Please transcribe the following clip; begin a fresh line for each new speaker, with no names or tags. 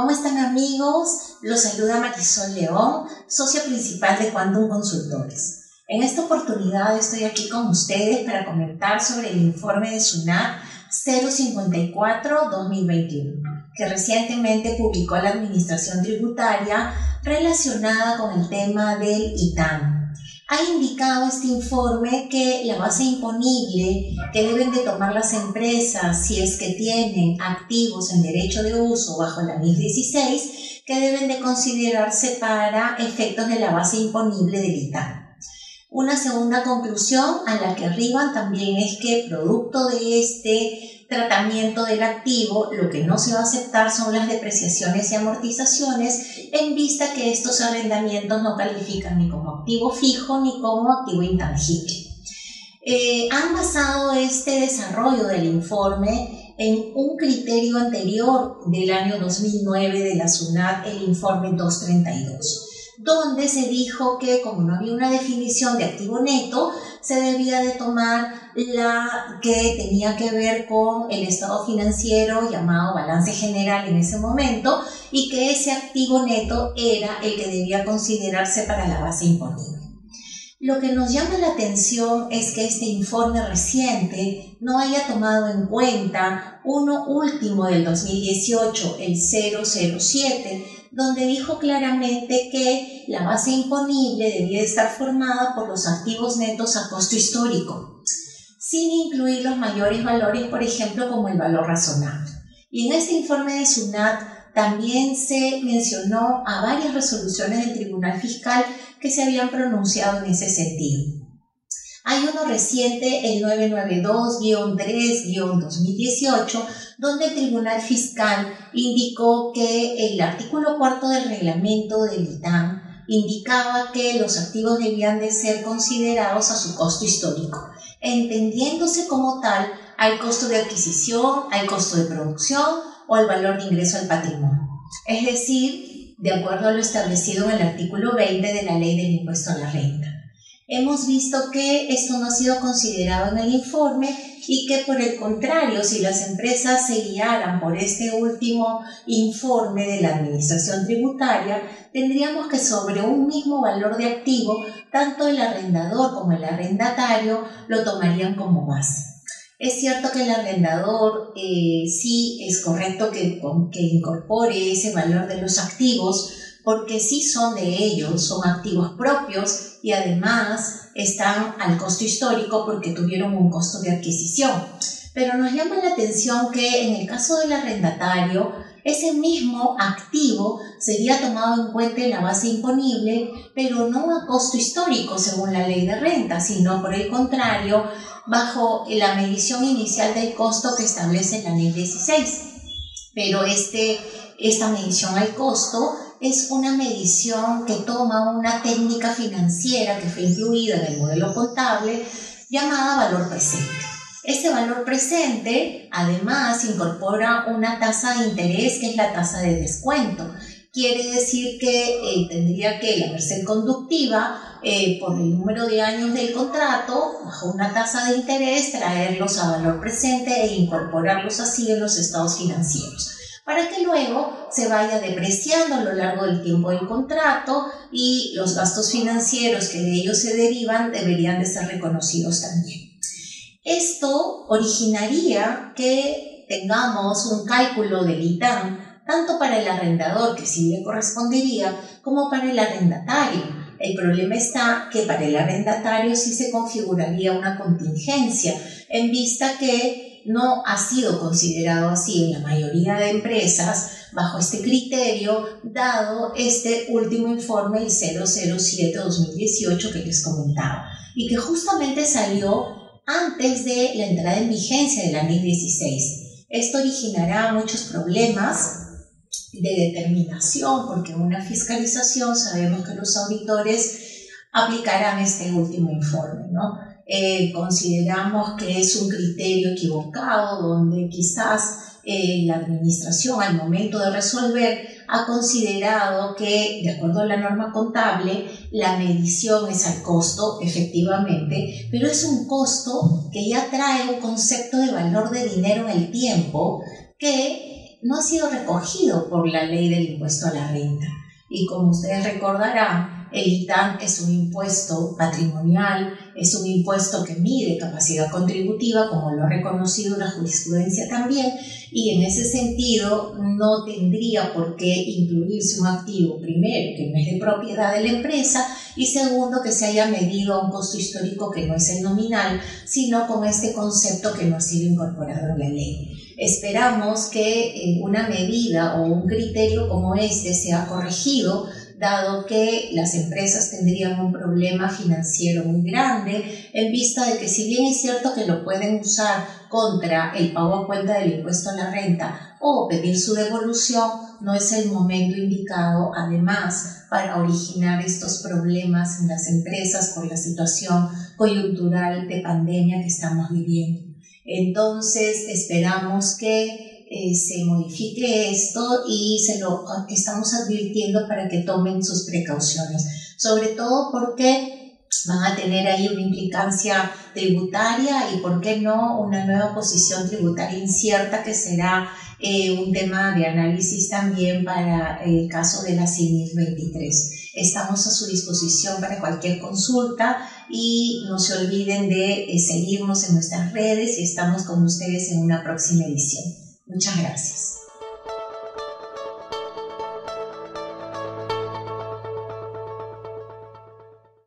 ¿Cómo están amigos? Los saluda Marisol León, socia principal de Quantum Consultores. En esta oportunidad estoy aquí con ustedes para comentar sobre el informe de SUNAT 054-2021, que recientemente publicó la Administración Tributaria relacionada con el tema del ITAM, ha indicado este informe que la base imponible que deben de tomar las empresas si es que tienen activos en derecho de uso bajo la MIS 16 que deben de considerarse para efectos de la base imponible del ITAM. Una segunda conclusión a la que arriban también es que producto de este tratamiento del activo, lo que no se va a aceptar son las depreciaciones y amortizaciones en vista que estos arrendamientos no califican ni como activo fijo ni como activo intangible. Eh, han basado este desarrollo del informe en un criterio anterior del año 2009 de la SUNAT, el informe 232 donde se dijo que como no había una definición de activo neto, se debía de tomar la que tenía que ver con el estado financiero llamado balance general en ese momento y que ese activo neto era el que debía considerarse para la base imponible. Lo que nos llama la atención es que este informe reciente no haya tomado en cuenta uno último del 2018, el 007, donde dijo claramente que la base imponible debía estar formada por los activos netos a costo histórico, sin incluir los mayores valores, por ejemplo, como el valor razonable. Y en este informe de SUNAT también se mencionó a varias resoluciones del Tribunal Fiscal que se habían pronunciado en ese sentido. Hay uno reciente, el 992-3-2018, donde el Tribunal Fiscal indicó que el artículo cuarto del reglamento del ITAM indicaba que los activos debían de ser considerados a su costo histórico, entendiéndose como tal al costo de adquisición, al costo de producción o al valor de ingreso al patrimonio. Es decir, de acuerdo a lo establecido en el artículo 20 de la ley del impuesto a la renta. Hemos visto que esto no ha sido considerado en el informe y que por el contrario, si las empresas se guiaran por este último informe de la Administración Tributaria, tendríamos que sobre un mismo valor de activo, tanto el arrendador como el arrendatario lo tomarían como base. Es cierto que el arrendador eh, sí es correcto que, que incorpore ese valor de los activos, porque sí son de ellos, son activos propios y además están al costo histórico porque tuvieron un costo de adquisición. Pero nos llama la atención que en el caso del arrendatario, ese mismo activo sería tomado en cuenta en la base imponible, pero no a costo histórico según la ley de renta, sino por el contrario, bajo la medición inicial del costo que establece la ley 16. Pero este, esta medición al costo es una medición que toma una técnica financiera que fue incluida en el modelo contable llamada valor presente. Este valor presente además incorpora una tasa de interés que es la tasa de descuento. Quiere decir que eh, tendría que la merced conductiva, eh, por el número de años del contrato, bajo una tasa de interés, traerlos a valor presente e incorporarlos así en los estados financieros para que luego se vaya depreciando a lo largo del tiempo del contrato y los gastos financieros que de ellos se derivan deberían de ser reconocidos también. Esto originaría que tengamos un cálculo del ITAM tanto para el arrendador, que sí le correspondería, como para el arrendatario. El problema está que para el arrendatario sí se configuraría una contingencia, en vista que no ha sido considerado así en la mayoría de empresas bajo este criterio, dado este último informe, el 007-2018 que les comentaba, y que justamente salió antes de la entrada en vigencia de la ley 16. Esto originará muchos problemas de determinación, porque una fiscalización sabemos que los auditores aplicarán este último informe, ¿no? Eh, consideramos que es un criterio equivocado, donde quizás eh, la administración al momento de resolver ha considerado que, de acuerdo a la norma contable, la medición es al costo, efectivamente, pero es un costo que ya trae un concepto de valor de dinero en el tiempo que no ha sido recogido por la ley del impuesto a la renta. Y como ustedes recordarán, el ITAM es un impuesto patrimonial, es un impuesto que mide capacidad contributiva, como lo ha reconocido la jurisprudencia también, y en ese sentido no tendría por qué incluirse un activo, primero, que no es de propiedad de la empresa, y segundo, que se haya medido a un costo histórico que no es el nominal, sino con este concepto que no ha sido incorporado en la ley. Esperamos que eh, una medida o un criterio como este sea corregido dado que las empresas tendrían un problema financiero muy grande, en vista de que si bien es cierto que lo pueden usar contra el pago a cuenta del impuesto a la renta o pedir su devolución, no es el momento indicado, además, para originar estos problemas en las empresas por la situación coyuntural de pandemia que estamos viviendo. Entonces, esperamos que eh, se modifique esto y se lo estamos advirtiendo para que tomen sus precauciones, sobre todo porque van a tener ahí una implicancia tributaria y, ¿por qué no?, una nueva posición tributaria incierta que será eh, un tema de análisis también para el caso de la CINIR 23. Estamos a su disposición para cualquier consulta y no se olviden de eh, seguirnos en nuestras redes y estamos con ustedes en una próxima edición. Muchas gracias.